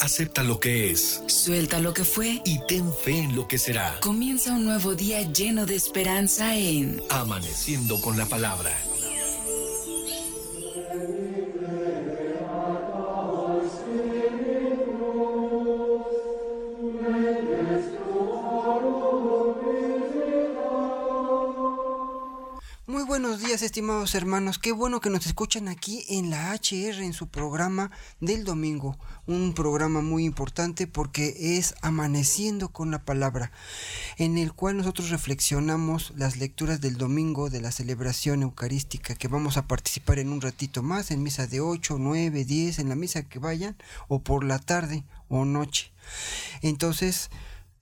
Acepta lo que es. Suelta lo que fue. Y ten fe en lo que será. Comienza un nuevo día lleno de esperanza en Amaneciendo con la palabra. Estimados hermanos. Qué bueno que nos escuchan aquí en la HR, en su programa del domingo. Un programa muy importante porque es Amaneciendo con la Palabra, en el cual nosotros reflexionamos las lecturas del domingo de la celebración eucarística que vamos a participar en un ratito más, en misa de 8, 9, 10, en la misa que vayan, o por la tarde o noche. Entonces,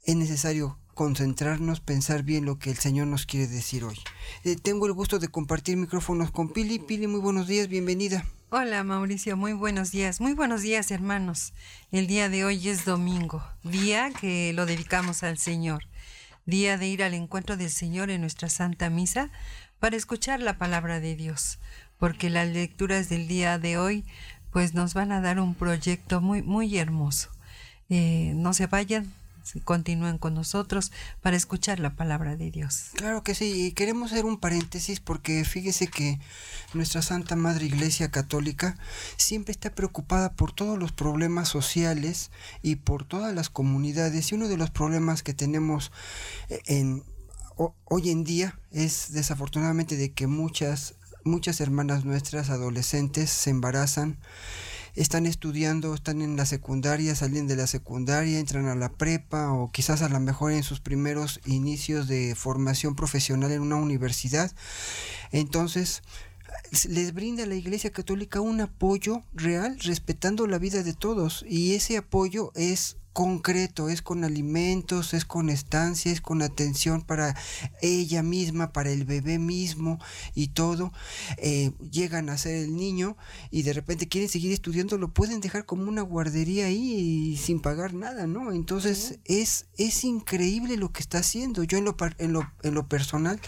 es necesario concentrarnos, pensar bien lo que el Señor nos quiere decir hoy. Eh, tengo el gusto de compartir micrófonos con Pili. Pili, muy buenos días, bienvenida. Hola Mauricio, muy buenos días. Muy buenos días hermanos. El día de hoy es domingo, día que lo dedicamos al Señor, día de ir al encuentro del Señor en nuestra Santa Misa para escuchar la palabra de Dios, porque las lecturas del día de hoy pues nos van a dar un proyecto muy, muy hermoso. Eh, no se vayan, continúen con nosotros para escuchar la palabra de Dios. Claro que sí, y queremos hacer un paréntesis porque fíjese que nuestra Santa Madre Iglesia Católica siempre está preocupada por todos los problemas sociales y por todas las comunidades y uno de los problemas que tenemos eh, hoy en día es desafortunadamente de que muchas muchas hermanas nuestras adolescentes se embarazan están estudiando, están en la secundaria, salen de la secundaria, entran a la prepa o quizás a lo mejor en sus primeros inicios de formación profesional en una universidad. Entonces, les brinda la Iglesia Católica un apoyo real respetando la vida de todos y ese apoyo es concreto, es con alimentos, es con estancia, es con atención para ella misma, para el bebé mismo y todo. Eh, llegan a ser el niño y de repente quieren seguir estudiando, lo pueden dejar como una guardería ahí sin pagar nada, ¿no? Entonces es, es increíble lo que está haciendo. Yo en lo, en lo, en lo personal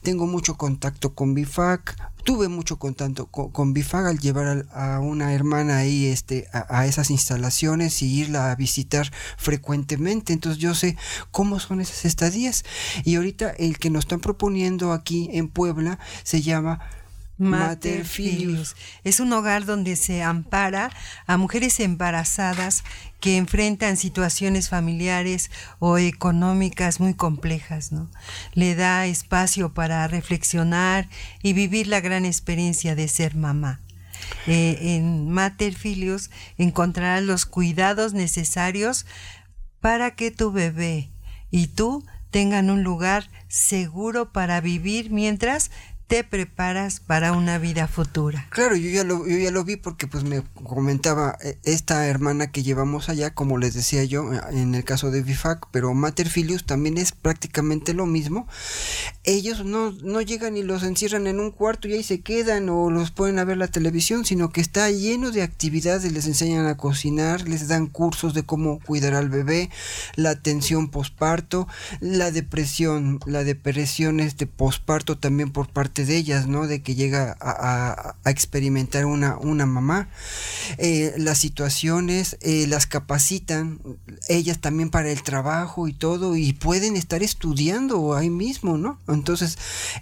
tengo mucho contacto con BIFAC, tuve mucho contacto con, BIFAC al llevar a, una hermana ahí este, a, a esas instalaciones y irla a visitar frecuentemente. Entonces yo sé cómo son esas estadías. Y ahorita el que nos están proponiendo aquí en Puebla se llama Mater Filius. Es un hogar donde se ampara a mujeres embarazadas que enfrentan situaciones familiares o económicas muy complejas, ¿no? Le da espacio para reflexionar y vivir la gran experiencia de ser mamá. Eh, en Mater Filius encontrarás los cuidados necesarios para que tu bebé y tú tengan un lugar seguro para vivir mientras te preparas para una vida futura. Claro, yo ya lo, yo ya lo vi porque pues me comentaba eh, esta hermana que llevamos allá, como les decía yo, eh, en el caso de Bifac, pero Mater Filius también es prácticamente lo mismo. Ellos no, no llegan y los encierran en un cuarto y ahí se quedan o los pueden a ver la televisión, sino que está lleno de actividades, les enseñan a cocinar, les dan cursos de cómo cuidar al bebé, la atención posparto, la depresión, la depresión este posparto también por parte de ellas, ¿no? De que llega a, experimentar una, una mamá. Eh, las situaciones eh, las capacitan ellas también para el trabajo y todo y pueden estar estudiando ahí mismo, ¿no? Entonces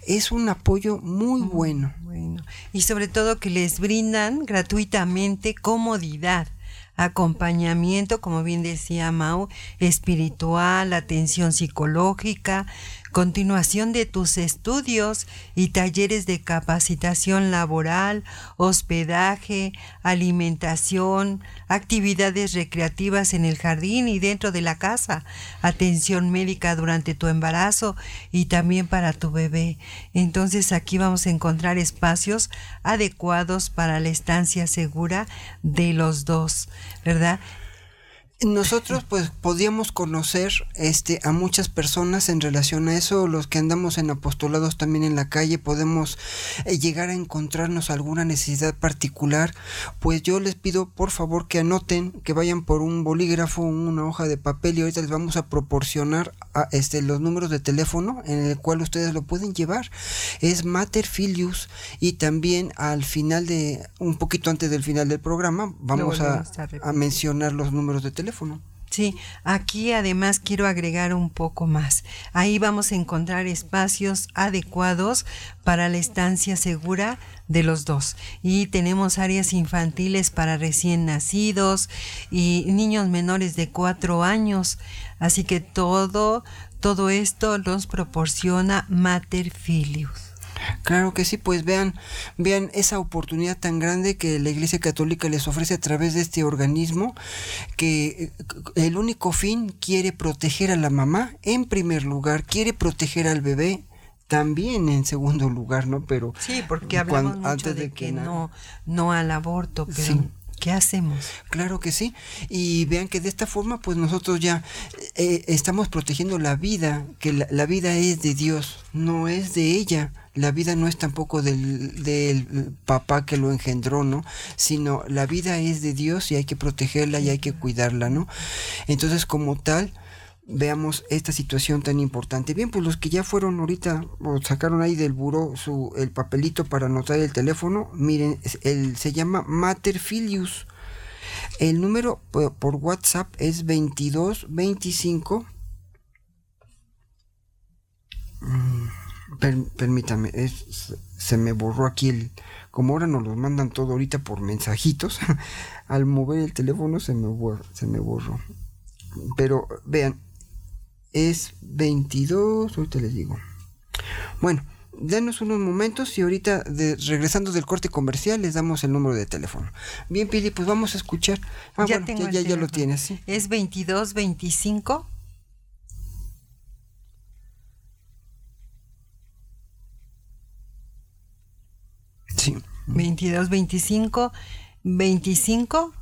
es un apoyo muy bueno. Bueno, y sobre todo que les brindan gratuitamente comodidad acompañamiento, como bien decía Mau, espiritual, atención psicológica, continuación de tus estudios y talleres de capacitación laboral, hospedaje, alimentación, actividades recreativas en el jardín y dentro de la casa, atención médica durante tu embarazo y también para tu bebé. Entonces aquí vamos a encontrar espacios adecuados para la estancia segura de los dos, ¿verdad? Nosotros pues podíamos conocer este a muchas personas en relación a eso los que andamos en apostolados también en la calle podemos eh, llegar a encontrarnos alguna necesidad particular pues yo les pido por favor que anoten que vayan por un bolígrafo una hoja de papel y ahorita les vamos a proporcionar a, este los números de teléfono en el cual ustedes lo pueden llevar. Es Mater Filius y también al final de un poquito antes del final del programa vamos a, a mencionar los números de teléfono Sí, aquí además quiero agregar un poco más. Ahí vamos a encontrar espacios adecuados para la estancia segura de los dos. Y tenemos áreas infantiles para recién nacidos y niños menores de cuatro años. Así que todo, todo esto nos proporciona Mater Filius. Claro que sí, pues vean, vean esa oportunidad tan grande que la Iglesia Católica les ofrece a través de este organismo, que eh, el único fin quiere proteger a la mamá en primer lugar, quiere proteger al bebé también en segundo lugar, ¿no? Pero sí, porque hablamos mucho de, que, no, no al aborto, pero ¿Qué hacemos? Claro que sí. Y vean que de esta forma, pues nosotros ya eh, estamos protegiendo la vida, que la, vida es de Dios, no es de ella. La vida no es tampoco del, del papá que lo engendró, ¿no? Sino la vida es de Dios y hay que protegerla y hay que cuidarla, ¿no? Entonces, como tal, veamos esta situación tan importante. Bien, pues los que ya fueron ahorita o sacaron ahí del buró su, el papelito para anotar el teléfono, miren, el, se llama Mater Filius. El número por, WhatsApp es 2225. Permítame, se me borró aquí el... Como ahora nos los mandan todo ahorita por mensajitos, al mover el teléfono se me se me borró. Pero vean, es 22, ahorita les digo. Bueno, denos unos momentos y ahorita regresando del corte comercial les damos el número de teléfono. Bien, Pili, pues vamos a escuchar. Ah, ya, ya, ya, lo tienes, ¿sí? Es 2225. Sí. 2225 25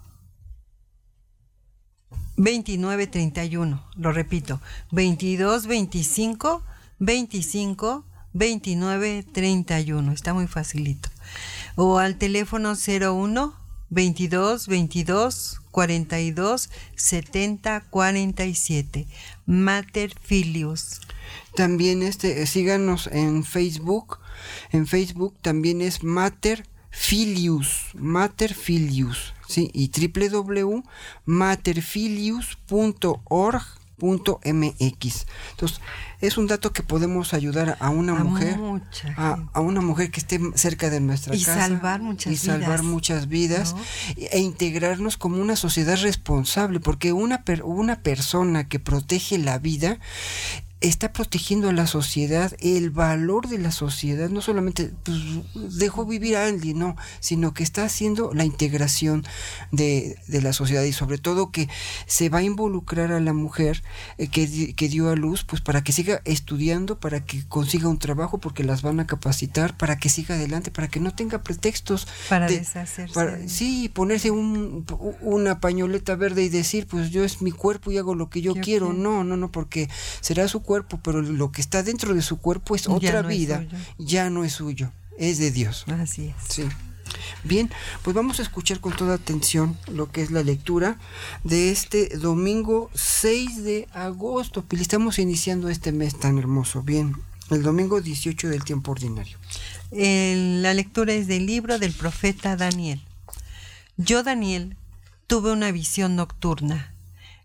2931, lo repito, 22 25 25 29 31, está muy facilito. O al teléfono 01 22 22 42 70 47, Mater Filius. También este síganos en Facebook. En Facebook también es Mater Filius, Mater Filius. ¿sí? y www.materfilius.org.mx. Entonces, es un dato que podemos ayudar a una mujer, a, una mujer que esté cerca de nuestra y casa salvar muchas y salvar muchas vidas e integrarnos como una sociedad responsable, porque una una persona que protege la vida está protegiendo a la sociedad, el valor de la sociedad, no solamente pues, dejó vivir a alguien, no, sino que está haciendo la integración de, de, la sociedad y sobre todo que se va a involucrar a la mujer eh, que, que, dio a luz, pues para que siga estudiando, para que consiga un trabajo, porque las van a capacitar, para que siga adelante, para que no tenga pretextos. Para deshacerse. sí, ponerse un, una pañoleta verde y decir, pues yo es mi cuerpo y hago lo que yo, quiero. No, no, no, porque será su cuerpo, pero lo que está dentro de su cuerpo es otra vida, ya no es suyo, es de Dios. Así es. Sí. Bien, pues vamos a escuchar con toda atención lo que es la lectura de este domingo 6 de agosto. Estamos iniciando este mes tan hermoso. Bien, el domingo 18 del tiempo ordinario. la lectura es del libro del profeta Daniel. Yo, Daniel, tuve una visión nocturna.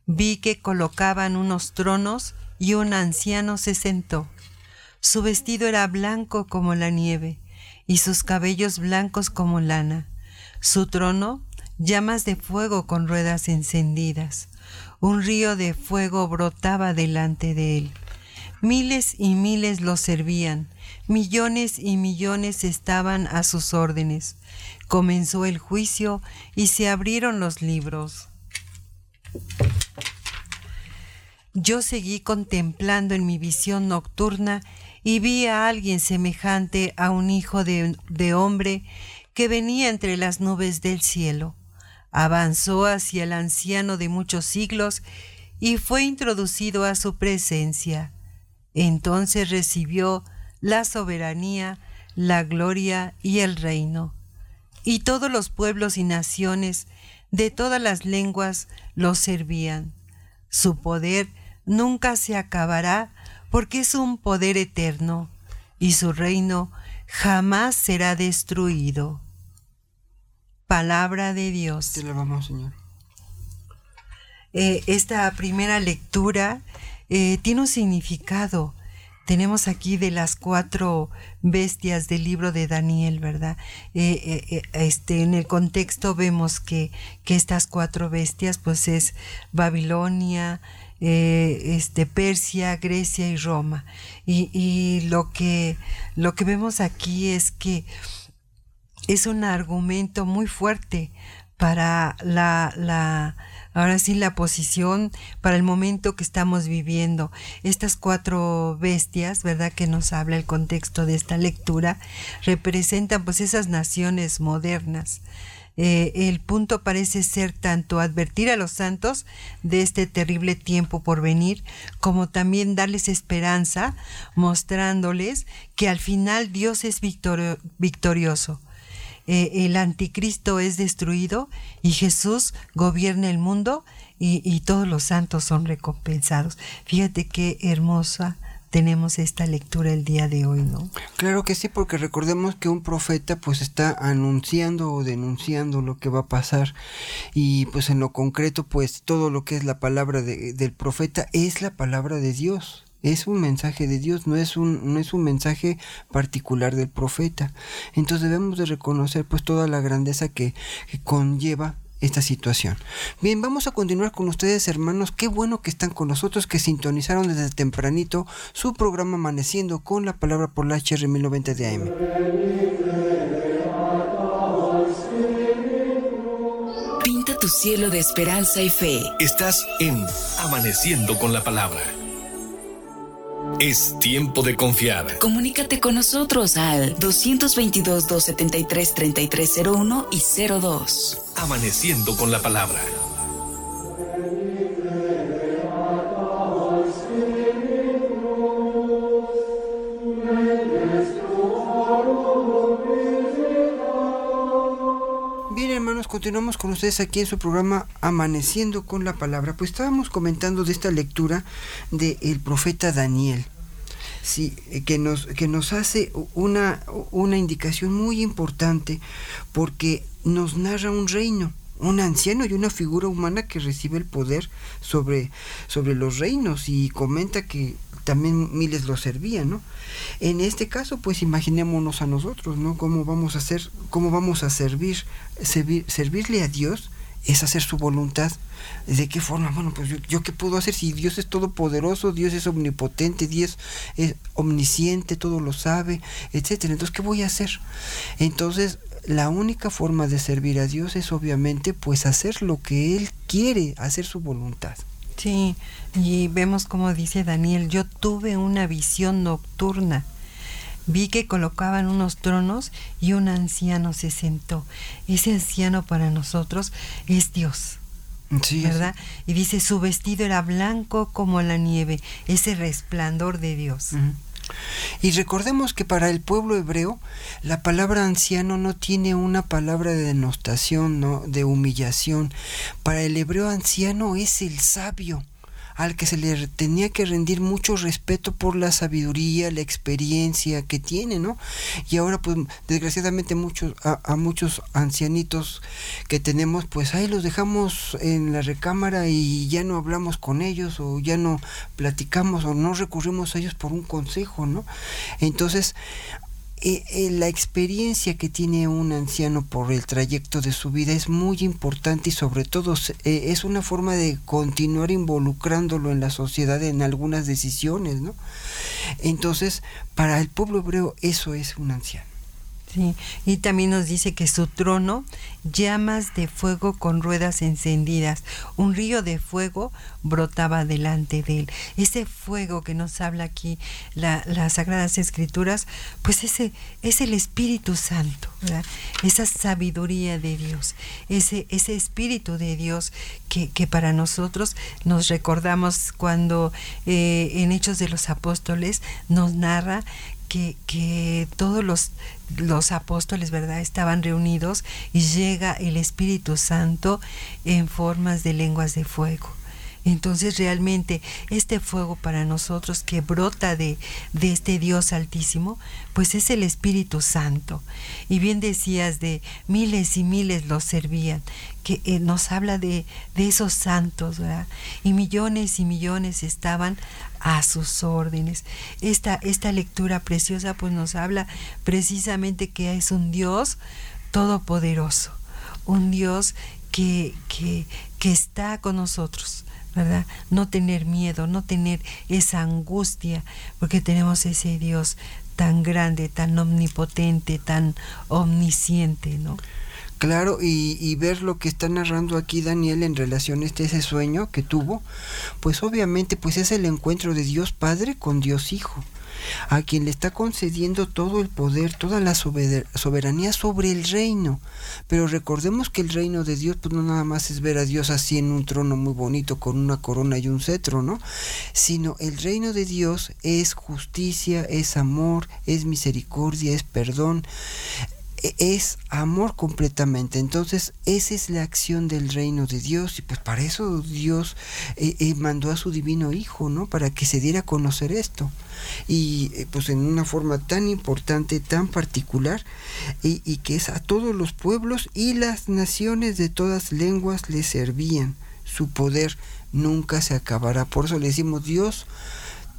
Vi que colocaban unos tronos y un anciano se sentó. Su vestido era blanco como la nieve y sus cabellos blancos como lana. Su trono, llamas de fuego con ruedas encendidas. Un río de fuego brotaba delante de él. Miles y miles lo servían, millones y millones estaban a sus órdenes. Comenzó el juicio y se abrieron los libros. Yo seguí contemplando en mi visión nocturna y vi a alguien semejante a un hijo de, hombre que venía entre las nubes del cielo. avanzó hacia el anciano de muchos siglos y fue introducido a su presencia. Entonces recibió la soberanía, la gloria y el reino. Y todos los pueblos y naciones de todas las lenguas lo servían. Su poder nunca se acabará porque es un poder eterno y su reino jamás será destruido. Palabra de Dios. Te la vamos, Señor. Eh, esta primera lectura eh, tiene un significado. Tenemos aquí de las cuatro bestias del libro de Daniel, ¿verdad? Eh, este, en el contexto vemos que, que, estas cuatro bestias, pues es Babilonia, este, Persia, Grecia y Roma. Y, y, lo, que, lo que vemos aquí es que es un argumento muy fuerte para la, la, ahora sí, la posición para el momento que estamos viviendo. Estas cuatro bestias, ¿verdad? Que nos habla el contexto de esta lectura, representan pues esas naciones modernas. Eh, el punto parece ser tanto advertir a los santos de este terrible tiempo por venir, como también darles esperanza, mostrándoles que al final Dios es victorioso eh, el anticristo es destruido y Jesús gobierna el mundo y, y todos los santos son recompensados. Fíjate qué hermosa tenemos esta lectura el día de hoy, ¿no? Claro que sí, porque recordemos que un profeta pues está anunciando o denunciando lo que va a pasar y pues en lo concreto pues todo lo que es la palabra de, del profeta es la palabra de Dios es un mensaje de Dios, no es un, no es un mensaje particular del profeta. Entonces debemos de reconocer pues toda la grandeza que, que conlleva esta situación. Bien, vamos a continuar con ustedes, hermanos. Qué bueno que están con nosotros, que sintonizaron desde tempranito su programa Amaneciendo con la palabra por la HR 1090 de AM. Pinta tu cielo de esperanza y fe. Estás en Amaneciendo con la palabra. Es tiempo de confiar. Comunícate con nosotros al 222-273-3301 y 02. Amaneciendo con la palabra. Continuamos con ustedes aquí en su programa Amaneciendo con la Palabra. Pues estábamos comentando de esta lectura del profeta Daniel. Sí, eh, que nos, que nos hace una, una indicación muy importante porque nos narra un reino, un anciano y una figura humana que recibe el poder sobre, sobre los reinos y comenta que también miles lo servían, ¿no? En este caso, pues imaginémonos a nosotros, ¿no? ¿Cómo vamos a hacer, cómo vamos a servir, servir servirle a Dios? es hacer su voluntad. ¿De qué forma? Bueno, pues yo, qué puedo hacer si Dios es todopoderoso, Dios es omnipotente, Dios es omnisciente, todo lo sabe, etcétera. Entonces, ¿qué voy a hacer? Entonces, la única forma de servir a Dios es obviamente pues hacer lo que Él quiere, hacer su voluntad. Sí, y vemos como dice Daniel, yo tuve una visión nocturna. Vi que colocaban unos tronos y un anciano se sentó. Ese anciano para nosotros es Dios. Sí, ¿Verdad? Y dice, su vestido era blanco como la nieve, ese resplandor de Dios. Uh -huh. Y recordemos que para el pueblo hebreo la palabra anciano no tiene una palabra de denostación, ¿no? de humillación. Para el hebreo anciano es el sabio al que se le tenía que rendir mucho respeto por la sabiduría, la experiencia que tiene, ¿no? Y ahora, pues, desgraciadamente muchos, a, a, muchos ancianitos que tenemos, pues ahí los dejamos en la recámara y ya no hablamos con ellos o ya no platicamos o no recurrimos a ellos por un consejo, ¿no? Entonces, eh, eh, la experiencia que tiene un anciano por el trayecto de su vida es muy importante y sobre todo eh, es una forma de continuar involucrándolo en la sociedad en algunas decisiones, ¿no? Entonces, para el pueblo hebreo eso es un anciano. Sí, y también nos dice que su trono llamas de fuego con ruedas encendidas, un río de fuego brotaba delante de él. Ese fuego que nos habla aquí las Sagradas Escrituras, pues ese es el Espíritu Santo, esa sabiduría de Dios, ese, ese Espíritu de Dios que, que para nosotros nos recordamos cuando eh, en Hechos de los Apóstoles nos narra que, todos los, los, apóstoles, ¿verdad?, estaban reunidos y llega el Espíritu Santo en formas de lenguas de fuego. Entonces realmente este fuego para nosotros que brota de, de, este Dios altísimo, pues es el Espíritu Santo. Y bien decías de miles y miles los servían, que eh, nos habla de, de esos santos, ¿verdad? Y millones y millones estaban a sus órdenes. Esta, esta lectura preciosa pues nos habla precisamente que es un Dios todopoderoso, un Dios que, que, que está con nosotros ¿verdad? No tener miedo, no tener esa angustia, porque tenemos ese Dios tan grande, tan omnipotente, tan omnisciente, ¿no? Claro, y, ver lo que está narrando aquí Daniel en relación a este, ese sueño que tuvo, pues obviamente pues es el encuentro de Dios Padre con Dios Hijo a quien le está concediendo todo el poder, toda la soberanía sobre el reino. Pero recordemos que el reino de Dios, pues no nada más es ver a Dios así en un trono muy bonito con una corona y un cetro, ¿no? Sino el reino de Dios es justicia, es amor, es misericordia, es perdón, es amor completamente. Entonces, esa es la acción del reino de Dios. Y pues para eso Dios eh, eh, mandó a su divino Hijo, ¿no? Para que se diera a conocer esto. Y eh, pues en una forma tan importante, tan particular, y, y, que es a todos los pueblos y las naciones de todas lenguas le servían. Su poder nunca se acabará. Por eso le decimos Dios.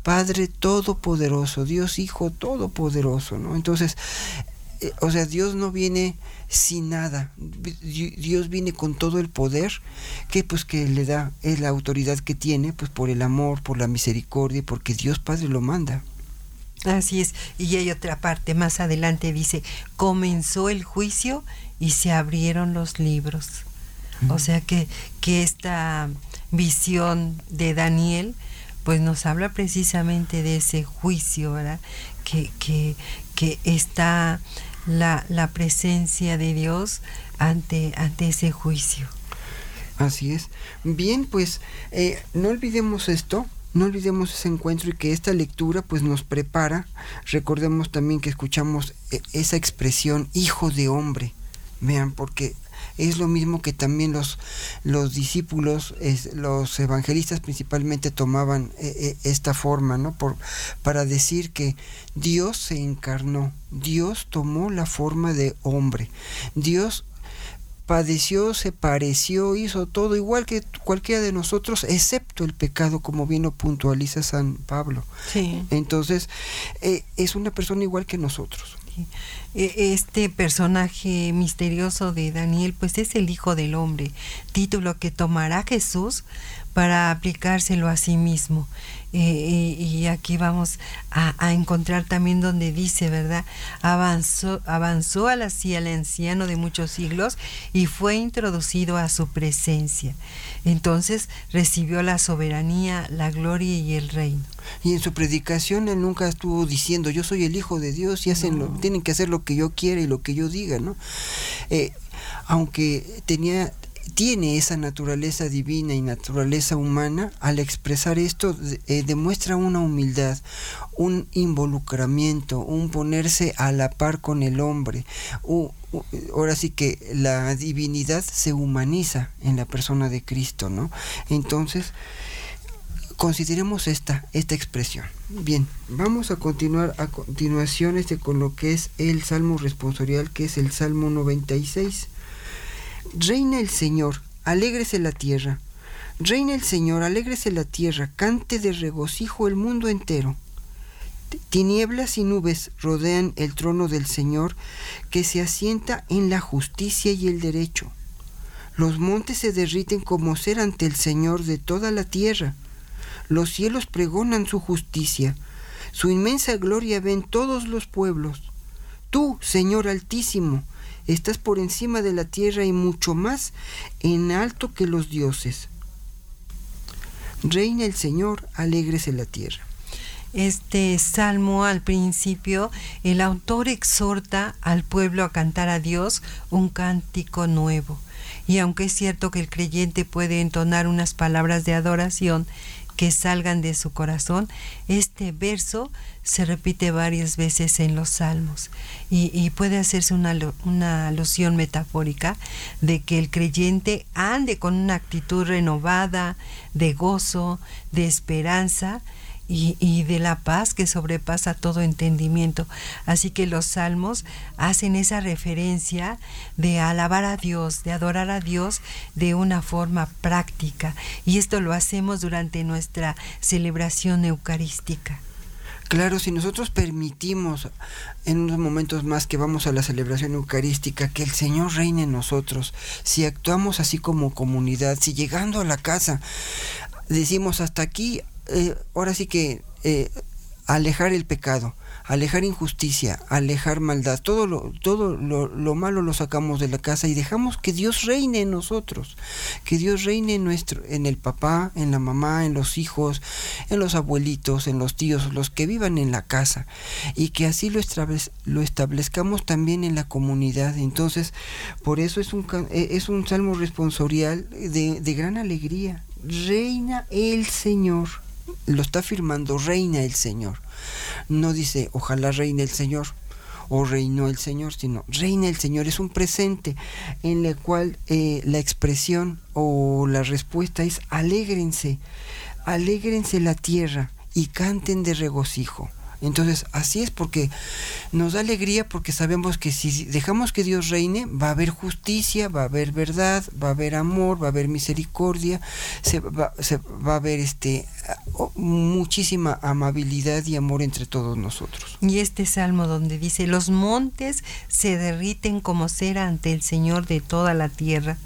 Padre Todopoderoso, Dios Hijo Todopoderoso, ¿no? Entonces, o sea, Dios no viene sin nada. Dios viene con todo el poder que pues que le da, es la autoridad que tiene, pues por el amor, por la misericordia, porque Dios Padre lo manda. Así es. Y hay otra parte más adelante dice, comenzó el juicio y se abrieron los libros. O sea que, que esta visión de Daniel pues nos habla precisamente de ese juicio, ¿verdad? Que, que, que está la, la presencia de Dios ante, ante ese juicio. Así es. Bien, pues eh, no olvidemos esto, no olvidemos ese encuentro y que esta lectura pues nos prepara. Recordemos también que escuchamos eh, esa expresión hijo de hombre. Vean, porque es lo mismo que también los, los discípulos, los evangelistas principalmente tomaban eh, eh, esta forma, ¿no? Por, para decir que Dios se encarnó, Dios tomó la forma de hombre, Dios padeció, se pareció, hizo todo igual que cualquiera de nosotros, excepto el pecado, como bien lo puntualiza San Pablo. Entonces, eh, es una persona igual que nosotros. E, este personaje misterioso de Daniel, pues es el Hijo del Hombre, título que tomará Jesús para aplicárselo a sí mismo. Eh, y, aquí vamos a, encontrar también donde dice, ¿verdad? Avanzó, avanzó al anciano de muchos siglos y fue introducido a su presencia. Entonces recibió la soberanía, la gloria y el reino. Y en su predicación él nunca estuvo diciendo, yo soy el Hijo de Dios y hacen lo, tienen que hacer lo que yo quiera y lo que yo diga, ¿no? Eh, aunque tenía tiene esa naturaleza divina y naturaleza humana, al expresar esto eh, demuestra una humildad, un involucramiento, un ponerse a la par con el hombre. ahora sí que la divinidad se humaniza en la persona de Cristo, ¿no? Entonces, consideremos esta, esta expresión. Bien, vamos a continuar a continuación este con lo que es el Salmo responsorial, que es el Salmo 96. Reina el Señor, alégrese la tierra. Reina el Señor, alégrese la tierra, cante de regocijo el mundo entero. Tinieblas y nubes rodean el trono del Señor, que se asienta en la justicia y el derecho. Los montes se derriten como ser ante el Señor de toda la tierra. Los cielos pregonan su justicia. Su inmensa gloria ven todos los pueblos. Tú, Señor Altísimo, estás por encima de la tierra y mucho más en alto que los dioses. Reina el Señor, alégrese la tierra. Este salmo al principio, el autor exhorta al pueblo a cantar a Dios un cántico nuevo. Y aunque es cierto que el creyente puede entonar unas palabras de adoración que salgan de su corazón, este verso se repite varias veces en los salmos y, puede hacerse una, una, alusión metafórica de que el creyente ande con una actitud renovada, de gozo, de esperanza, y, de la paz que sobrepasa todo entendimiento. Así que los salmos hacen esa referencia de alabar a Dios, de adorar a Dios de una forma práctica. Y esto lo hacemos durante nuestra celebración eucarística. Claro, si nosotros permitimos en unos momentos más que vamos a la celebración eucarística que el Señor reine en nosotros, si actuamos así como comunidad, si llegando a la casa decimos hasta aquí, eh, ahora sí que eh, alejar el pecado, alejar injusticia, alejar maldad, todo lo, todo lo, malo lo sacamos de la casa y dejamos que Dios reine en nosotros, que Dios reine en nuestro, en el papá, en la mamá, en los hijos, en los abuelitos, en los tíos, los que vivan en la casa, y que así lo, lo establezcamos también en la comunidad. Entonces, por eso es un, eh, es un salmo responsorial de, de gran alegría. Reina el Señor lo está afirmando reina el Señor. No dice ojalá reine el Señor o reinó el Señor, sino reina el Señor. Es un presente en el cual eh, la expresión o la respuesta es alégrense, alégrense la tierra y canten de regocijo. Entonces, así es porque nos da alegría porque sabemos que si dejamos que Dios reine, va a haber justicia, va a haber verdad, va a haber amor, va a haber misericordia, se va, se va a haber este muchísima amabilidad y amor entre todos nosotros. Y este salmo donde dice, los montes se derriten como cera ante el Señor de toda la tierra,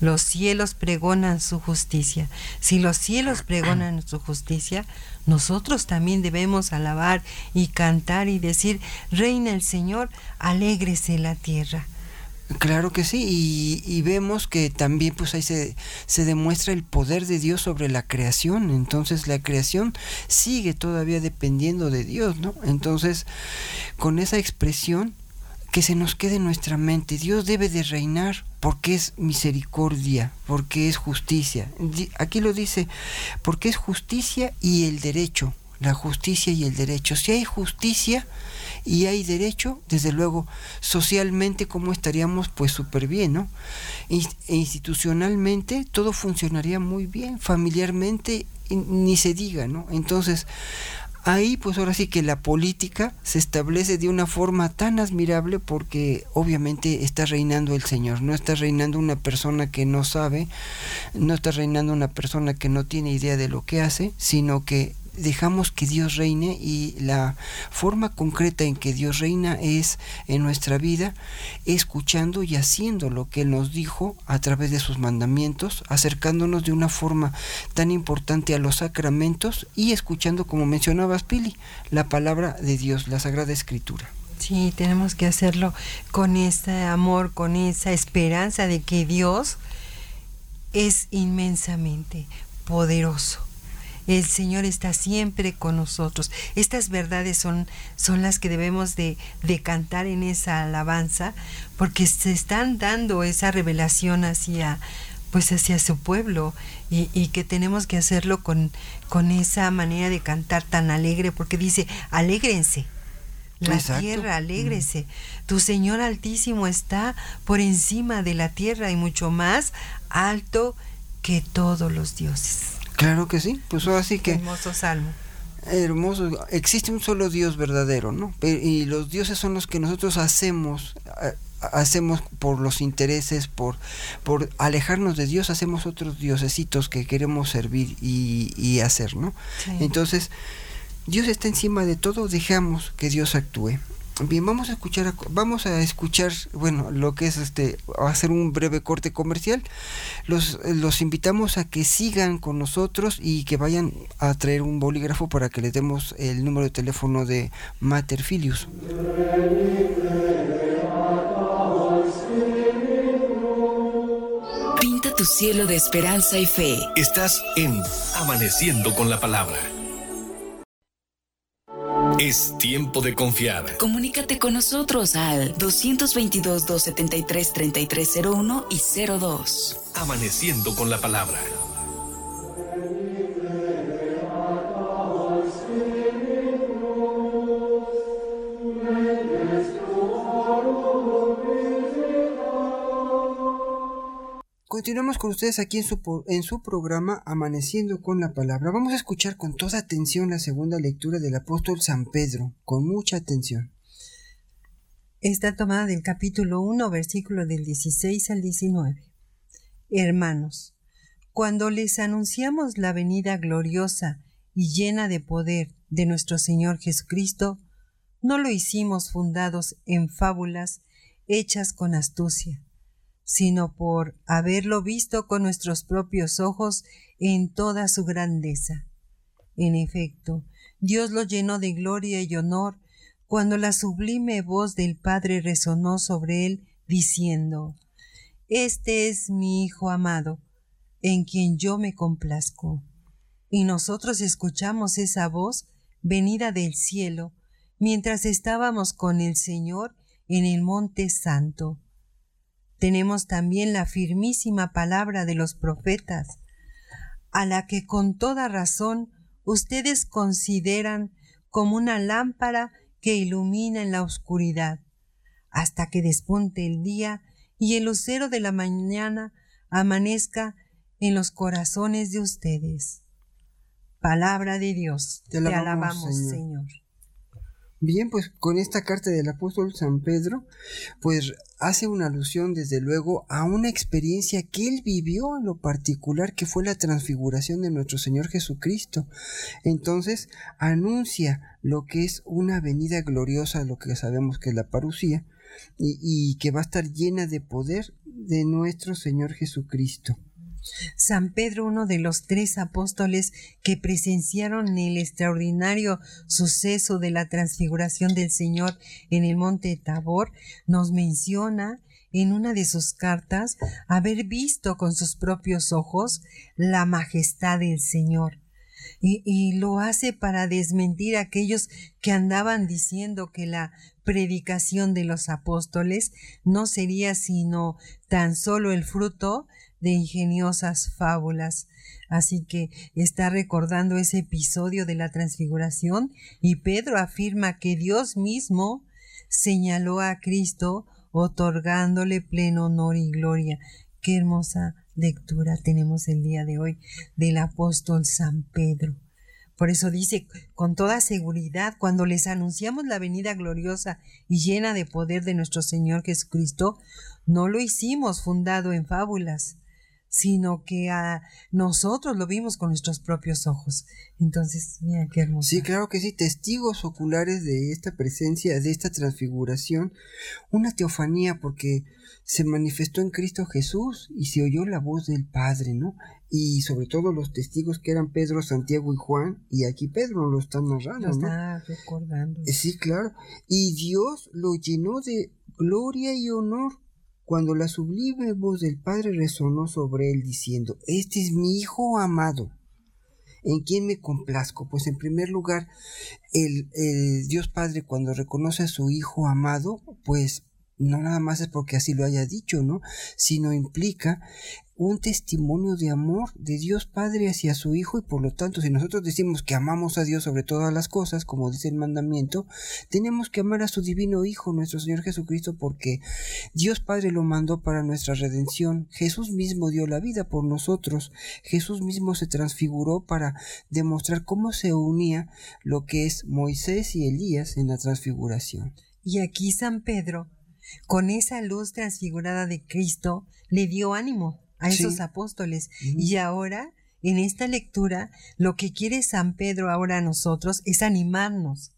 los cielos pregonan su justicia. Si los cielos pregonan su justicia, nosotros también debemos alabar y cantar y decir, reina el Señor, alégrese la tierra. Claro que sí, y, vemos que también pues ahí se, se, demuestra el poder de Dios sobre la creación, entonces la creación sigue todavía dependiendo de Dios, ¿no? Entonces, con esa expresión que se nos quede en nuestra mente, Dios debe de reinar porque es misericordia, porque es justicia. Aquí lo dice, porque es justicia y el derecho, la justicia y el derecho. Si hay justicia, y hay derecho, desde luego, socialmente, ¿cómo estaríamos? Pues súper bien, ¿no? E institucionalmente todo funcionaría muy bien, familiarmente ni se diga, ¿no? Entonces, ahí pues ahora sí que la política se establece de una forma tan admirable porque obviamente está reinando el Señor, no está reinando una persona que no sabe, no está reinando una persona que no tiene idea de lo que hace, sino que dejamos que Dios reine y la forma concreta en que Dios reina es en nuestra vida escuchando y haciendo lo que Él nos dijo a través de sus mandamientos, acercándonos de una forma tan importante a los sacramentos y escuchando, como mencionabas Pili, la palabra de Dios, la Sagrada Escritura. Sí, tenemos que hacerlo con ese amor, con esa esperanza de que Dios es inmensamente poderoso el Señor está siempre con nosotros. Estas verdades son, son las que debemos de, de cantar en esa alabanza, porque se están dando esa revelación hacia pues hacia su pueblo y, y, que tenemos que hacerlo con, con esa manera de cantar tan alegre porque dice alégrense la tierra alégrese mm. tu Señor altísimo está por encima de la tierra y mucho más alto que todos los dioses Claro que sí, pues así que... Hermoso salmo. Hermoso, existe un solo Dios verdadero, ¿no? Y los dioses son los que nosotros hacemos, hacemos por los intereses, por, por alejarnos de Dios, hacemos otros diosesitos que queremos servir y, hacer, ¿no? Entonces, Dios está encima de todo, dejamos que Dios actúe. Bien, vamos a escuchar, vamos a escuchar, bueno, lo que es este, a hacer un breve corte comercial. Los, los invitamos a que sigan con nosotros y que vayan a traer un bolígrafo para que les demos el número de teléfono de Mater Filius. Pinta tu cielo de esperanza y fe. Estás en Amaneciendo con la Palabra. Es tiempo de confiar. Comunícate con nosotros al 222-273-3301 y 02. Amaneciendo con la Palabra. Continuamos con ustedes aquí en su, en su programa Amaneciendo con la Palabra. Vamos a escuchar con toda atención la segunda lectura del apóstol San Pedro, con mucha atención. Está tomada del capítulo 1, versículo del 16 al 19. Hermanos, cuando les anunciamos la venida gloriosa y llena de poder de nuestro Señor Jesucristo, no lo hicimos fundados en fábulas hechas con astucia sino por haberlo visto con nuestros propios ojos en toda su grandeza. En efecto, Dios lo llenó de gloria y honor cuando la sublime voz del Padre resonó sobre él, diciendo, Este es mi Hijo amado, en quien yo me complazco. Y nosotros escuchamos esa voz venida del cielo, mientras estábamos con el Señor en el Monte Santo tenemos también la firmísima palabra de los profetas, a la que con toda razón ustedes consideran como una lámpara que ilumina en la oscuridad, hasta que despunte el día y el lucero de la mañana amanezca en los corazones de ustedes. Palabra de Dios, te alabamos, Señor. Bien, pues con esta carta del apóstol San Pedro, pues hace una alusión desde luego a una experiencia que él vivió en lo particular que fue la transfiguración de nuestro Señor Jesucristo. Entonces anuncia lo que es una venida gloriosa, lo que sabemos que es la parucía, y, y que va a estar llena de poder de nuestro Señor Jesucristo. San Pedro, uno de los tres apóstoles que presenciaron el extraordinario suceso de la transfiguración del Señor en el monte Tabor, nos menciona en una de sus cartas haber visto con sus propios ojos la majestad del Señor. Y, y, lo hace para desmentir a aquellos que andaban diciendo que la predicación de los apóstoles no sería sino tan solo el fruto de ingeniosas fábulas. Así que está recordando ese episodio de la transfiguración y Pedro afirma que Dios mismo señaló a Cristo otorgándole pleno honor y gloria. Qué hermosa lectura tenemos el día de hoy del apóstol San Pedro. Por eso dice con toda seguridad, cuando les anunciamos la venida gloriosa y llena de poder de nuestro Señor Jesucristo, no lo hicimos fundado en fábulas, sino que a nosotros lo vimos con nuestros propios ojos. Entonces, mira qué hermoso. Sí, claro que sí, testigos oculares de esta presencia, de esta transfiguración, una teofanía porque se manifestó en Cristo Jesús y se oyó la voz del Padre, ¿no? Y sobre todo los testigos que eran Pedro, Santiago y Juan, y aquí Pedro lo está narrando, lo está recordando. Sí, claro. Y Dios lo llenó de gloria y honor cuando la sublime voz del Padre resonó sobre él diciendo, Este es mi Hijo amado, en quien me complazco. Pues en primer lugar, el, el, Dios Padre cuando reconoce a su Hijo amado, pues no nada más es porque así lo haya dicho, ¿no? Sino implica un testimonio de amor de Dios Padre hacia su Hijo y por lo tanto si nosotros decimos que amamos a Dios sobre todas las cosas, como dice el mandamiento, tenemos que amar a su divino Hijo, nuestro Señor Jesucristo, porque Dios Padre lo mandó para nuestra redención, Jesús mismo dio la vida por nosotros, Jesús mismo se transfiguró para demostrar cómo se unía lo que es Moisés y Elías en la transfiguración. Y aquí San Pedro, con esa luz transfigurada de Cristo, le dio ánimo a esos apóstoles. Y ahora, en esta lectura, lo que quiere San Pedro ahora a nosotros es animarnos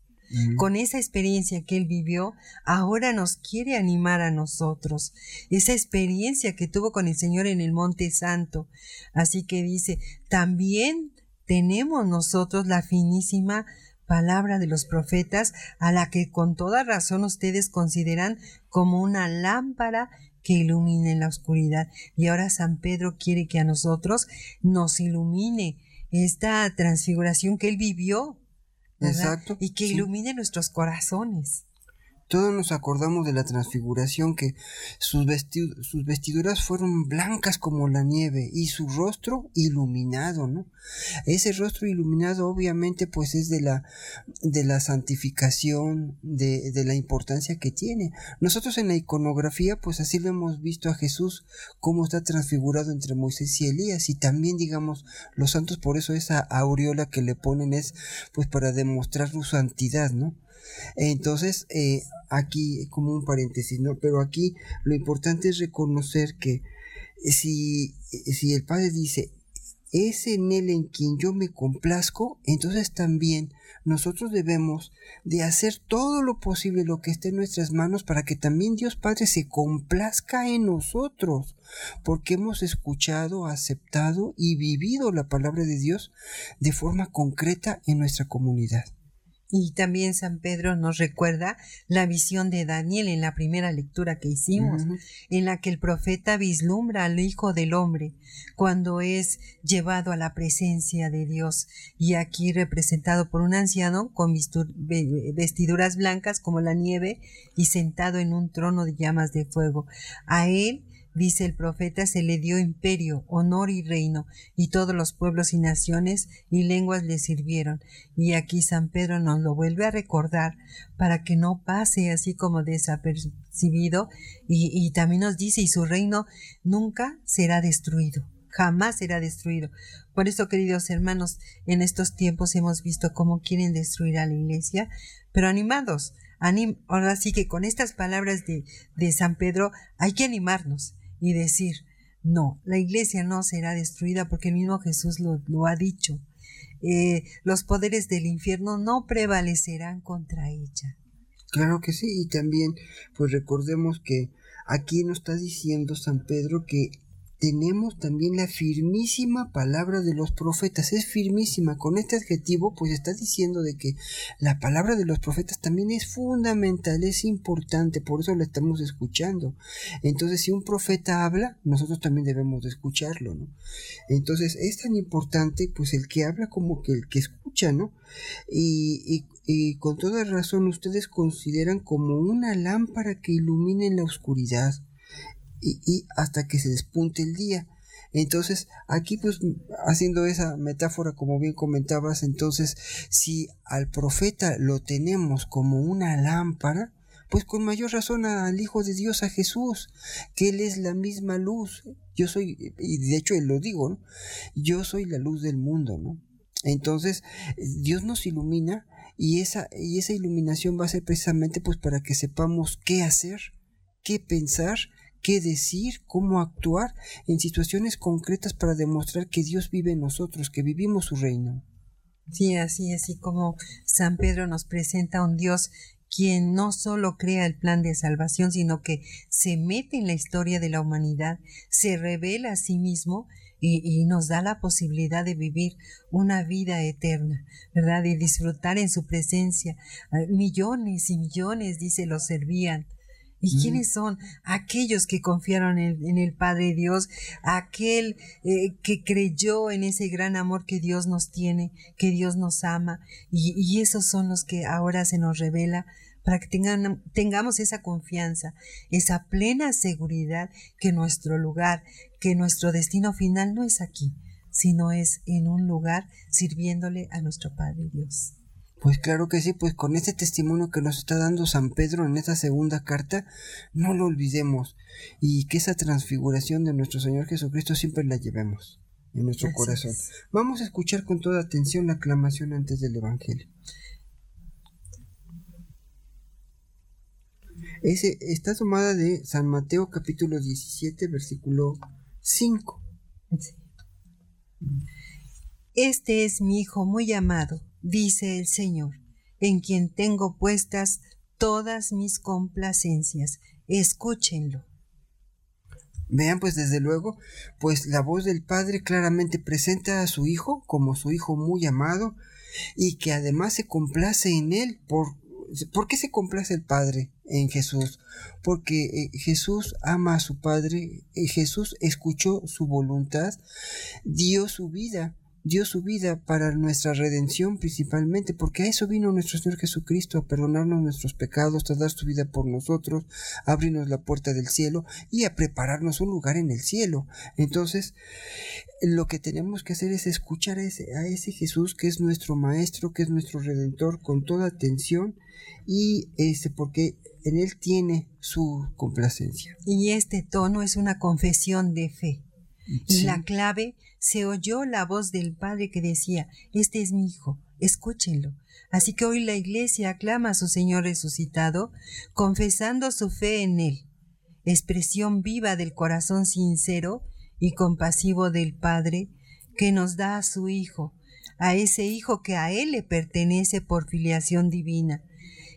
Con esa experiencia que él vivió, ahora nos quiere animar a nosotros. Esa experiencia que tuvo con el Señor en el Monte Santo. Así que dice, también tenemos nosotros la finísima palabra de los profetas, a la que con toda razón ustedes consideran como una lámpara que ilumine en la oscuridad. Y ahora San Pedro quiere que a nosotros nos ilumine esta transfiguración que él vivió. Exacto. Y que ilumine nuestros corazones. Todos nos acordamos de la transfiguración que sus, sus, vestiduras fueron blancas como la nieve y su rostro iluminado, ¿no? Ese rostro iluminado obviamente pues es de la, de la santificación, de, de la importancia que tiene. Nosotros en la iconografía pues así lo hemos visto a Jesús como está transfigurado entre Moisés y Elías y también digamos los santos por eso esa aureola que le ponen es pues para demostrar su santidad, ¿no? Entonces, eh, aquí como un paréntesis, ¿no? Pero aquí lo importante es reconocer que si, si el Padre dice, es en Él en quien yo me complazco, entonces también nosotros debemos de hacer todo lo posible, lo que esté en nuestras manos, para que también Dios Padre se complazca en nosotros, porque hemos escuchado, aceptado y vivido la palabra de Dios de forma concreta en nuestra comunidad. Y también San Pedro nos recuerda la visión de Daniel en la primera lectura que hicimos, en la que el profeta vislumbra al Hijo del Hombre cuando es llevado a la presencia de Dios y aquí representado por un anciano con vestiduras blancas como la nieve y sentado en un trono de llamas de fuego. A él dice el profeta, se le dio imperio, honor y reino, y todos los pueblos y naciones y lenguas le sirvieron. Y aquí San Pedro nos lo vuelve a recordar para que no pase así como desapercibido, y, y también nos dice, y su reino nunca será destruido jamás será destruido. Por eso, queridos hermanos, en estos tiempos hemos visto cómo quieren destruir a la iglesia, pero animados. ahora sí que con estas palabras de, de San Pedro hay que animarnos y decir, no, la iglesia no será destruida porque el mismo Jesús lo, ha dicho. Eh, los poderes del infierno no prevalecerán contra ella. Claro que sí, y también pues recordemos que aquí nos está diciendo San Pedro que tenemos también la firmísima palabra de los profetas. Es firmísima. Con este adjetivo, pues está diciendo de que la palabra de los profetas también es fundamental, es importante, por eso la estamos escuchando. Entonces, si un profeta habla, nosotros también debemos de escucharlo, ¿no? Entonces, es tan importante, pues, el que habla como que el que escucha, ¿no? Y, y con toda razón ustedes consideran como una lámpara que ilumina en la oscuridad y, hasta que se despunte el día. Entonces, aquí pues haciendo esa metáfora como bien comentabas, entonces si al profeta lo tenemos como una lámpara, pues con mayor razón al Hijo de Dios, a Jesús, que Él es la misma luz. Yo soy, y de hecho Él lo digo. Yo soy la luz del mundo, ¿no? Entonces, Dios nos ilumina y esa, y esa iluminación va a ser precisamente pues para que sepamos qué hacer, qué pensar qué decir, cómo actuar en situaciones concretas para demostrar que Dios vive en nosotros, que vivimos su reino. Sí, así, así como San Pedro nos presenta a un Dios quien no solo crea el plan de salvación, sino que se mete en la historia de la humanidad, se revela a sí mismo y, y, nos da la posibilidad de vivir una vida eterna, ¿verdad? Y disfrutar en su presencia. Millones y millones, dice, lo servían ¿Y quiénes son? Aquellos que confiaron en, el Padre Dios, aquel eh, que creyó en ese gran amor que Dios nos tiene, que Dios nos ama, y, esos son los que ahora se nos revela para que tengamos esa confianza, esa plena seguridad que nuestro lugar, que nuestro destino final no es aquí, sino es en un lugar sirviéndole a nuestro Padre Dios. Pues claro que sí, pues con este testimonio que nos está dando San Pedro en esta segunda carta, no lo olvidemos y que esa transfiguración de nuestro Señor Jesucristo siempre la llevemos en nuestro corazón. Vamos a escuchar con toda atención la aclamación antes del Evangelio. Ese está tomada de San Mateo capítulo 17 versículo 5. Este es mi Hijo muy amado dice el Señor, en quien tengo puestas todas mis complacencias. Escúchenlo. Vean, pues desde luego, pues la voz del Padre claramente presenta a su Hijo como su Hijo muy amado y que además se complace en él. ¿Por, ¿por qué se complace el Padre en Jesús? Porque eh, Jesús ama a su Padre, eh, Jesús escuchó su voluntad, dio su vida dio su vida para nuestra redención principalmente, porque a eso vino nuestro Señor Jesucristo, a perdonarnos nuestros pecados, a dar su vida por nosotros, a abrirnos la puerta del cielo y a prepararnos un lugar en el cielo. Entonces, lo que tenemos que hacer es escuchar a ese, a ese Jesús que es nuestro Maestro, que es nuestro Redentor, con toda atención y este, porque en Él tiene su complacencia. Y este tono es una confesión de fe. Y la clave se oyó la voz del Padre que decía, Este es mi Hijo, escúchenlo. Así que hoy la Iglesia aclama a su Señor resucitado, confesando su fe en Él, expresión viva del corazón sincero y compasivo del Padre que nos da a su Hijo, a ese Hijo que a Él le pertenece por filiación divina,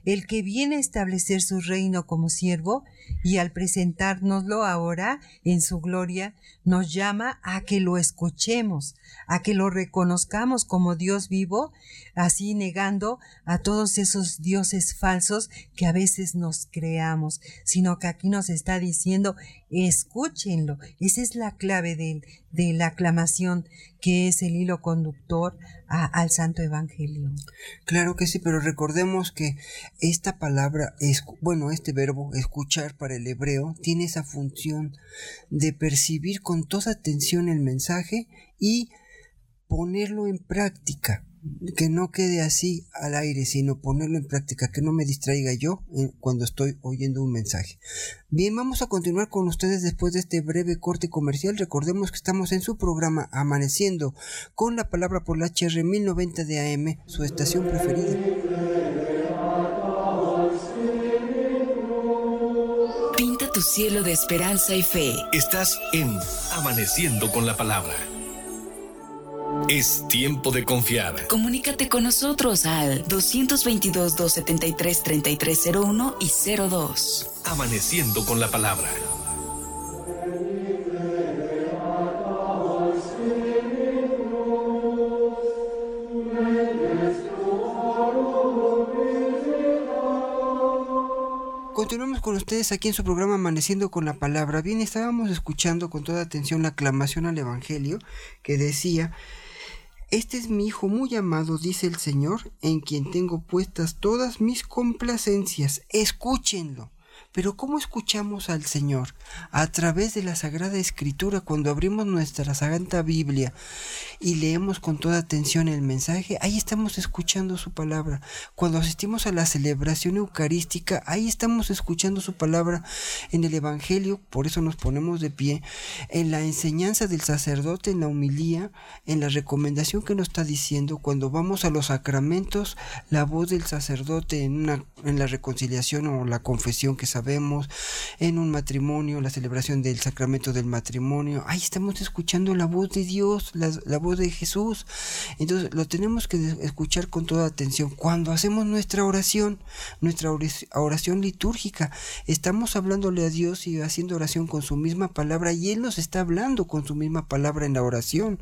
el que viene a establecer su reino como siervo y al presentárnoslo ahora en su gloria, nos llama a que lo escuchemos, a que lo reconozcamos como Dios vivo, así negando a todos esos dioses falsos que a veces nos creamos, sino que aquí nos está diciendo, escúchenlo. Esa es la clave de, la aclamación, que es el hilo conductor al Santo Evangelio. Claro que sí, pero recordemos que esta palabra, es, bueno, este verbo, escuchar para el hebreo, tiene esa función de percibir con toda atención el mensaje y ponerlo en práctica que no quede así al aire, sino ponerlo en práctica, que no me distraiga yo eh, cuando estoy oyendo un mensaje. Bien, vamos a continuar con ustedes después de este breve corte comercial. Recordemos que estamos en su programa Amaneciendo con la palabra por la HR 1090 de AM, su estación preferida. Pinta tu cielo de esperanza y fe. Estás en Amaneciendo con la palabra. Es tiempo de confiar. Comunícate con nosotros al 222-273-3301 y 02. Amaneciendo con la palabra. Continuamos con ustedes aquí en su programa Amaneciendo con la Palabra. Bien, estábamos escuchando con toda atención la aclamación al Evangelio que decía este es mi Hijo muy amado, dice el Señor, en quien tengo puestas todas mis complacencias. Escúchenlo. Pero ¿cómo escuchamos al Señor? A través de la Sagrada Escritura, cuando abrimos nuestra Santa Biblia y leemos con toda atención el mensaje, ahí estamos escuchando su palabra. Cuando asistimos a la celebración eucarística, ahí estamos escuchando su palabra en el Evangelio, por eso nos ponemos de pie, en la enseñanza del sacerdote, en la humilía, en la recomendación que nos está diciendo, cuando vamos a los sacramentos, la voz del sacerdote en, una, en la reconciliación o la confesión que sabemos, en un matrimonio, la celebración del sacramento del matrimonio, ahí estamos escuchando la voz de Dios, la, voz de Jesús. Entonces lo tenemos que escuchar con toda atención. Cuando hacemos nuestra oración, nuestra oración litúrgica, estamos hablándole a Dios y haciendo oración con su misma palabra y Él nos está hablando con su misma palabra en la oración.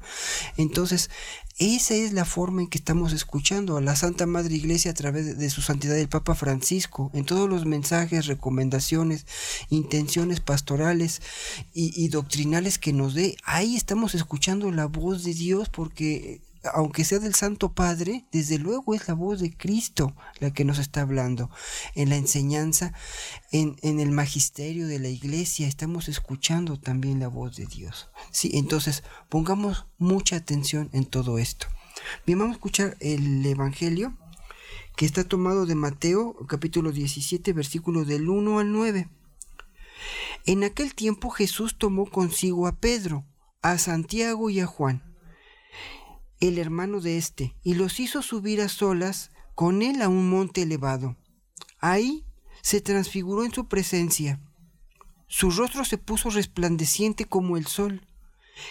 Entonces, esa es la forma en que estamos escuchando a la Santa Madre Iglesia a través de su santidad el Papa Francisco, en todos los mensajes, recomendaciones, intenciones pastorales y, doctrinales que nos dé. Ahí estamos escuchando la voz de Dios porque aunque sea del Santo Padre, desde luego es la voz de Cristo la que nos está hablando. En la enseñanza, en, el magisterio de la iglesia, estamos escuchando también la voz de Dios. Sí, entonces pongamos mucha atención en todo esto. Bien, vamos a escuchar el Evangelio que está tomado de Mateo capítulo 17 versículo del 1 al 9. En aquel tiempo Jesús tomó consigo a Pedro, a Santiago y a Juan el hermano de éste, y los hizo subir a solas con él a un monte elevado. Ahí se transfiguró en su presencia. Su rostro se puso resplandeciente como el sol,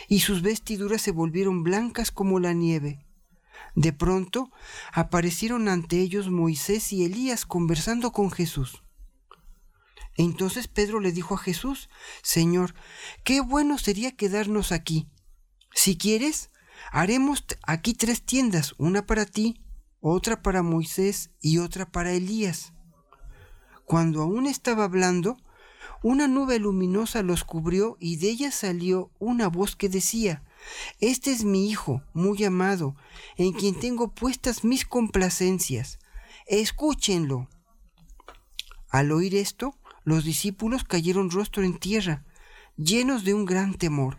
y sus vestiduras se volvieron blancas como la nieve. De pronto aparecieron ante ellos Moisés y Elías conversando con Jesús. Entonces Pedro le dijo a Jesús, Señor, qué bueno sería quedarnos aquí. Si quieres, haremos aquí tres tiendas, una para ti, otra para Moisés y otra para Elías. Cuando aún estaba hablando, una nube luminosa los cubrió y de ella salió una voz que decía, Este es mi Hijo, muy amado, en quien tengo puestas mis complacencias. Escúchenlo. Al oír esto, los discípulos cayeron rostro en tierra, llenos de un gran temor.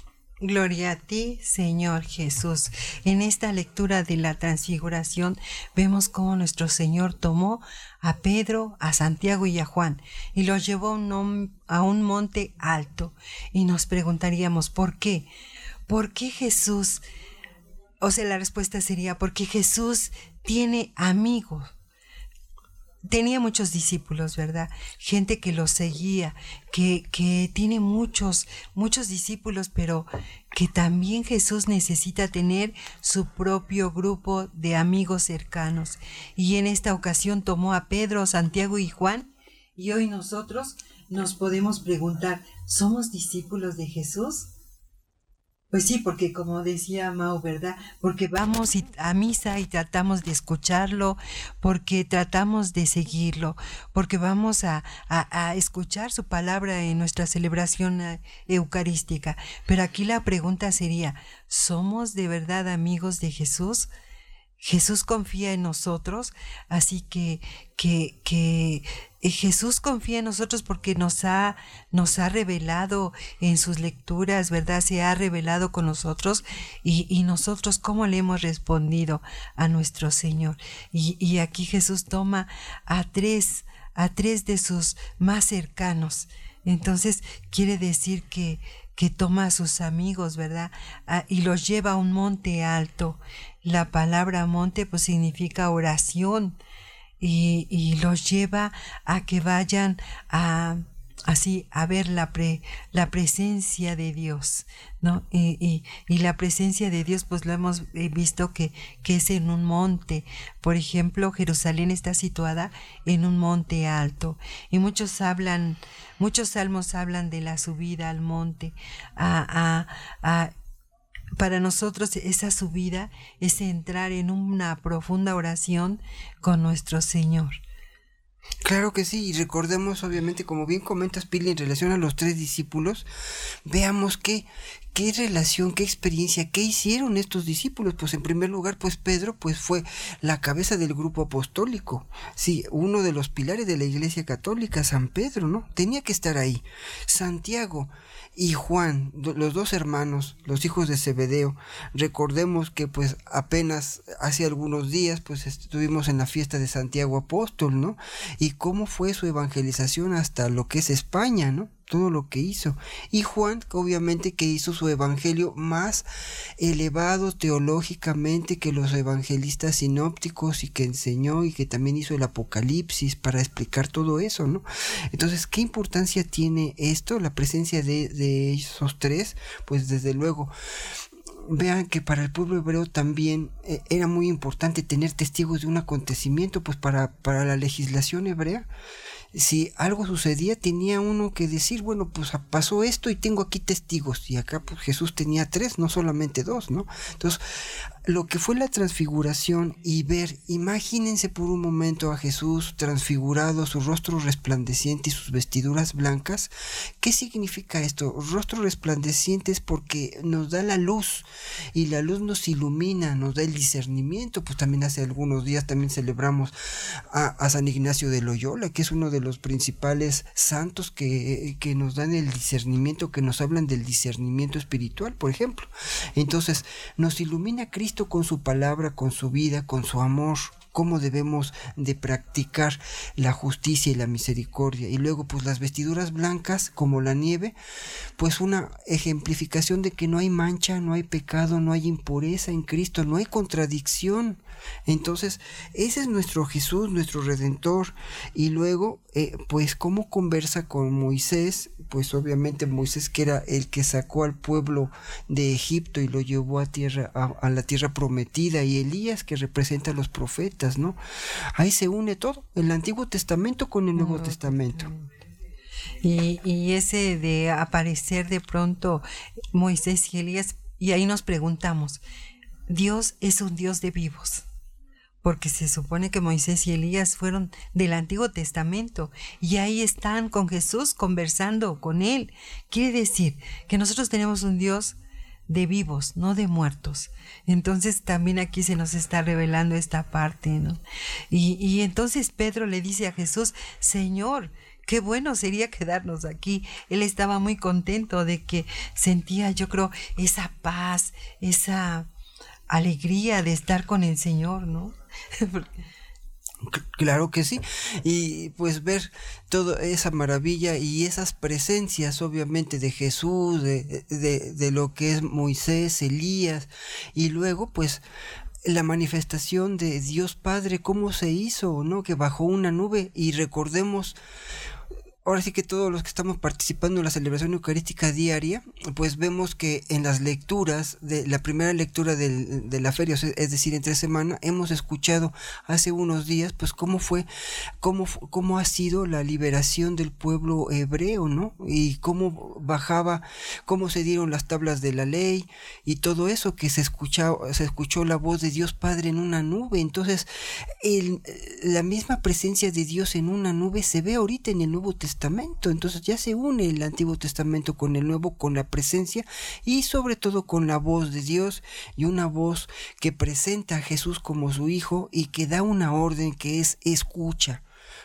Gloria a ti, Señor Jesús. En esta lectura de la transfiguración vemos cómo nuestro Señor tomó a Pedro, a Santiago y a Juan y los llevó a un, monte alto. Y nos preguntaríamos, ¿por qué? ¿Por qué Jesús? O sea, la respuesta sería, porque Jesús tiene amigos tenía muchos discípulos, ¿verdad? Gente que lo seguía, que, que tiene muchos, muchos discípulos, pero que también Jesús necesita tener su propio grupo de amigos cercanos. Y en esta ocasión tomó a Pedro, Santiago y Juan, y hoy nosotros nos podemos preguntar, ¿somos discípulos de Jesús? Pues sí, porque como decía Mau, ¿verdad? Porque vamos a misa y tratamos de escucharlo, porque tratamos de seguirlo, porque vamos a, a, escuchar su palabra en nuestra celebración eh, eucarística. Pero aquí la pregunta sería, ¿somos de verdad amigos de Jesús? Jesús confía en nosotros, así que, que, que eh, Jesús confía en nosotros porque nos ha, nos ha revelado en sus lecturas, ¿verdad? Se ha revelado con nosotros y, y nosotros cómo le hemos respondido a nuestro Señor. Y, y aquí Jesús toma a tres, a tres de sus más cercanos. Entonces quiere decir que, que toma a sus amigos, ¿verdad? Ah, y los lleva a un monte alto. La palabra monte pues significa oración y, y los lleva a que vayan a así a ver la, pre, la presencia de Dios, ¿no? Y, y, la presencia de Dios, pues lo hemos eh, visto que, que es en un monte. Por ejemplo, Jerusalén está situada en un monte alto. Y muchos hablan, muchos salmos hablan de la subida al monte, a, a, a para nosotros esa subida es entrar en una profunda oración con nuestro Señor. Claro que sí, y recordemos obviamente, como bien comentas Pili, en relación a los tres discípulos, veamos qué, qué relación, qué experiencia, qué hicieron estos discípulos. Pues en primer lugar, pues Pedro, pues fue la cabeza del grupo apostólico, sí, uno de los pilares de la Iglesia Católica, San Pedro, ¿no? Tenía que estar ahí. Santiago, y Juan, los dos hermanos, los hijos de Zebedeo. Recordemos que pues apenas hace algunos días pues estuvimos en la fiesta de Santiago Apóstol, ¿no? Y cómo fue su evangelización hasta lo que es España, ¿no? Todo lo que hizo. Y Juan, obviamente, que hizo su evangelio más elevado teológicamente que los evangelistas sinópticos y que enseñó y que también hizo el Apocalipsis para explicar todo eso, ¿no? Entonces, ¿qué importancia tiene esto, la presencia de, de esos tres? Pues desde luego vean que para el pueblo hebreo también eh, era muy importante tener testigos de un acontecimiento, pues para, para la legislación hebrea si algo sucedía, tenía uno que decir, bueno, pues pasó esto y tengo aquí testigos. Y acá pues, Jesús tenía tres, no solamente dos, ¿no? Entonces, lo que fue la transfiguración y ver, imagínense por un momento a Jesús transfigurado, su rostro resplandeciente y sus vestiduras blancas. ¿Qué significa esto? Rostro resplandeciente es porque nos da la luz y la luz nos ilumina, nos da el discernimiento. Pues también hace algunos días también celebramos a, a San Ignacio de Loyola, que es uno de los principales santos que, que nos dan el discernimiento, que nos hablan del discernimiento espiritual, por ejemplo. Entonces, nos ilumina Cristo con su palabra, con su vida, con su amor, cómo debemos de practicar la justicia y la misericordia. Y luego pues las vestiduras blancas como la nieve, pues una ejemplificación de que no hay mancha, no hay pecado, no hay impureza en Cristo, no hay contradicción. Entonces, ese es nuestro Jesús, nuestro Redentor. Y luego, eh, pues, cómo conversa con Moisés, pues obviamente Moisés que era el que sacó al pueblo de Egipto y lo llevó a tierra, a, la tierra prometida, y Elías que representa a los profetas, ¿no? Ahí se une todo, el Antiguo Testamento con el Nuevo Testamento. Y, y ese de aparecer de pronto Moisés y Elías, y ahí nos preguntamos, Dios es un Dios de vivos porque se supone que Moisés y Elías fueron del Antiguo Testamento y ahí están con Jesús conversando con él. Quiere decir que nosotros tenemos un Dios de vivos, no de muertos. Entonces también aquí se nos está revelando esta parte, ¿no? Y, entonces Pedro le dice a Jesús, Señor, qué bueno sería quedarnos aquí. Él estaba muy contento de que sentía, yo creo, esa paz, esa alegría de estar con el Señor, ¿no? Claro que sí. Y pues ver toda esa maravilla y esas presencias obviamente de Jesús, de, de, lo que es Moisés, Elías, y luego pues la manifestación de Dios Padre, cómo se hizo, ¿no? Que bajó una nube y recordemos ahora sí que todos los que estamos participando en la celebración eucarística diaria, pues vemos que en las lecturas, de la primera lectura de la feria, es decir, entre semana, hemos escuchado hace unos días, pues cómo fue, cómo, cómo ha sido la liberación del pueblo hebreo, ¿no? Y cómo bajaba, cómo se dieron las tablas de la ley y todo eso que se escuchó, se escuchó la voz de Dios Padre en una nube. Entonces, la misma presencia de Dios en una nube se ve ahorita en el Nuevo Testamento entonces ya se une el Antiguo Testamento con el Nuevo, con la presencia y sobre todo con la voz de Dios y una voz que presenta a Jesús como su Hijo y que da una orden que es escucha.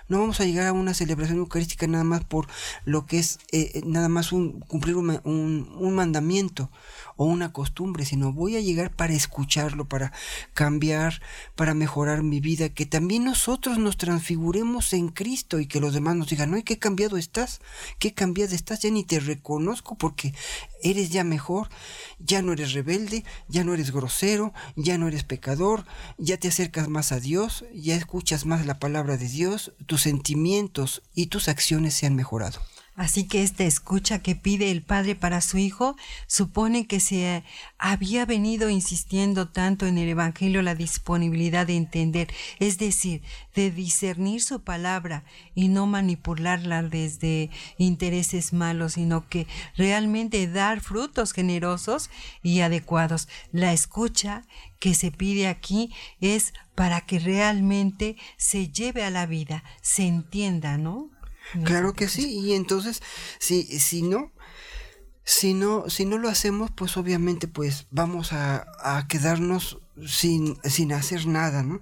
No vamos a llegar a una celebración eucarística nada más por lo que es eh, eh, nada más un, cumplir un, un mandamiento o una costumbre, sino voy a llegar para escucharlo, para cambiar, para mejorar mi vida, que también nosotros nos transfiguremos en Cristo y que los demás nos digan, no, ¿qué cambiado estás? ¿Qué cambiado estás? Ya ni te reconozco porque eres ya mejor, ya no eres rebelde, ya no eres grosero, ya no eres pecador, ya te acercas más a Dios, ya escuchas más la palabra de Dios, tus sentimientos y tus acciones se han mejorado. Así que esta escucha que pide el Padre para su Hijo supone que se había venido insistiendo tanto en el Evangelio la disponibilidad de entender, es decir, de discernir su palabra y no manipularla desde intereses malos, sino que realmente dar frutos generosos y adecuados. La escucha que se pide aquí es para que realmente se lleve a la vida, se entienda, ¿no? Claro que sí, y entonces, si, si no, si no, si no lo hacemos, pues obviamente pues vamos a, a quedarnos sin, sin hacer nada, ¿no?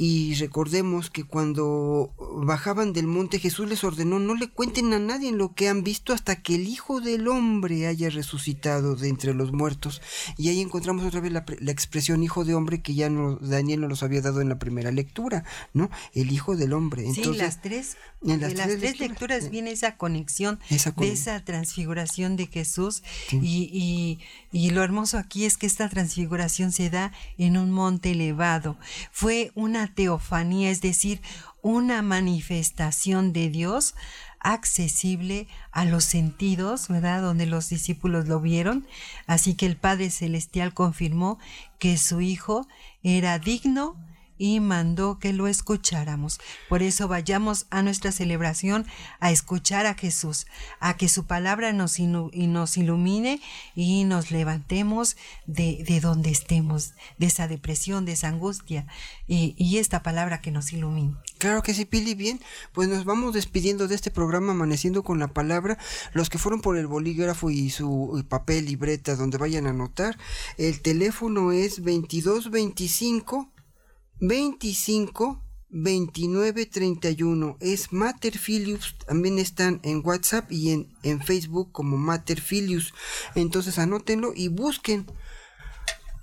Y recordemos que cuando bajaban del monte Jesús les ordenó no le cuenten a nadie lo que han visto hasta que el Hijo del Hombre haya resucitado de entre los muertos. Y ahí encontramos otra vez la, expresión Hijo de Hombre que ya no, Daniel nos los había dado en la primera lectura, ¿no? El Hijo del Hombre. Entonces, sí, las tres, en las, tres, lecturas, eh, viene esa conexión de esa transfiguración de Jesús y, y, y lo hermoso aquí es que esta transfiguración se da en un monte elevado. Fue una teofanía, es decir, una manifestación de Dios accesible a los sentidos, ¿verdad? Donde los discípulos lo vieron. Así que el Padre Celestial confirmó que su Hijo era digno y mandó que lo escucháramos. Por eso vayamos a nuestra celebración a escuchar a Jesús, a que su palabra nos, nos ilumine y nos levantemos de, de, donde estemos, de esa depresión, de esa angustia, y, y esta palabra que nos ilumine. Claro que sí, Pili, bien. Pues nos vamos despidiendo de este programa Amaneciendo con la Palabra. Los que fueron por el bolígrafo y su papel, libreta, donde vayan a anotar, el teléfono es 2225 25 29 31 es Materfilius también están en WhatsApp y en, en Facebook como Materfilius entonces anótenlo y busquen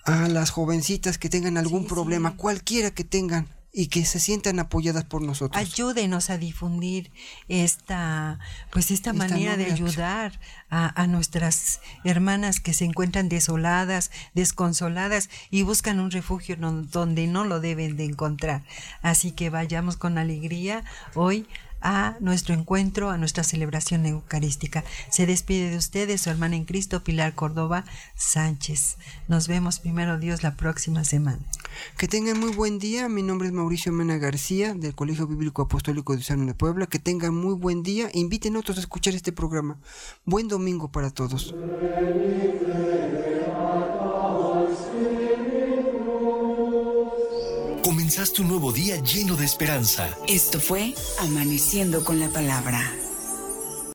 a las jovencitas que tengan algún problema cualquiera que tengan y que se sientan apoyadas por nosotros. Ayúdenos a difundir esta, pues esta, manera de ayudar a, a, nuestras hermanas que se encuentran desoladas, desconsoladas y buscan un refugio donde no lo deben de encontrar. Así que vayamos con alegría hoy a nuestro encuentro, a nuestra celebración eucarística. Se despide de ustedes su hermana en Cristo, Pilar Córdoba Sánchez. Nos vemos primero Dios la próxima semana. Que tengan muy buen día. Mi nombre es Mauricio Mena García del Colegio Bíblico Apostólico de San de Puebla. Que tengan muy buen día. Inviten a otros a escuchar este programa. Buen domingo para todos. Comenzaste un nuevo día lleno de esperanza. Esto fue Amaneciendo con la Palabra.